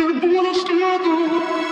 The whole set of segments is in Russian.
It to todo.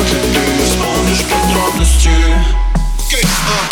Ты вспомнишь подробности okay.